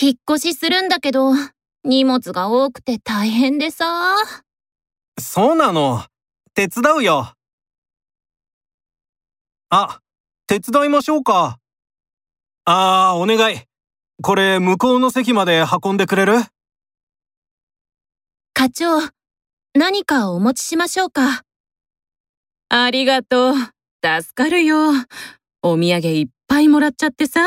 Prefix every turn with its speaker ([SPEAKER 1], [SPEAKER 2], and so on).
[SPEAKER 1] 引っ越しするんだけど、荷物が多くて大変でさ。
[SPEAKER 2] そうなの。手伝うよ。あ、手伝いましょうか。ああ、お願い。これ向こうの席まで運んでくれる？
[SPEAKER 1] 課長、何かお持ちしましょうか。
[SPEAKER 3] ありがとう。助かるよ。お土産いっぱいもらっちゃってさ。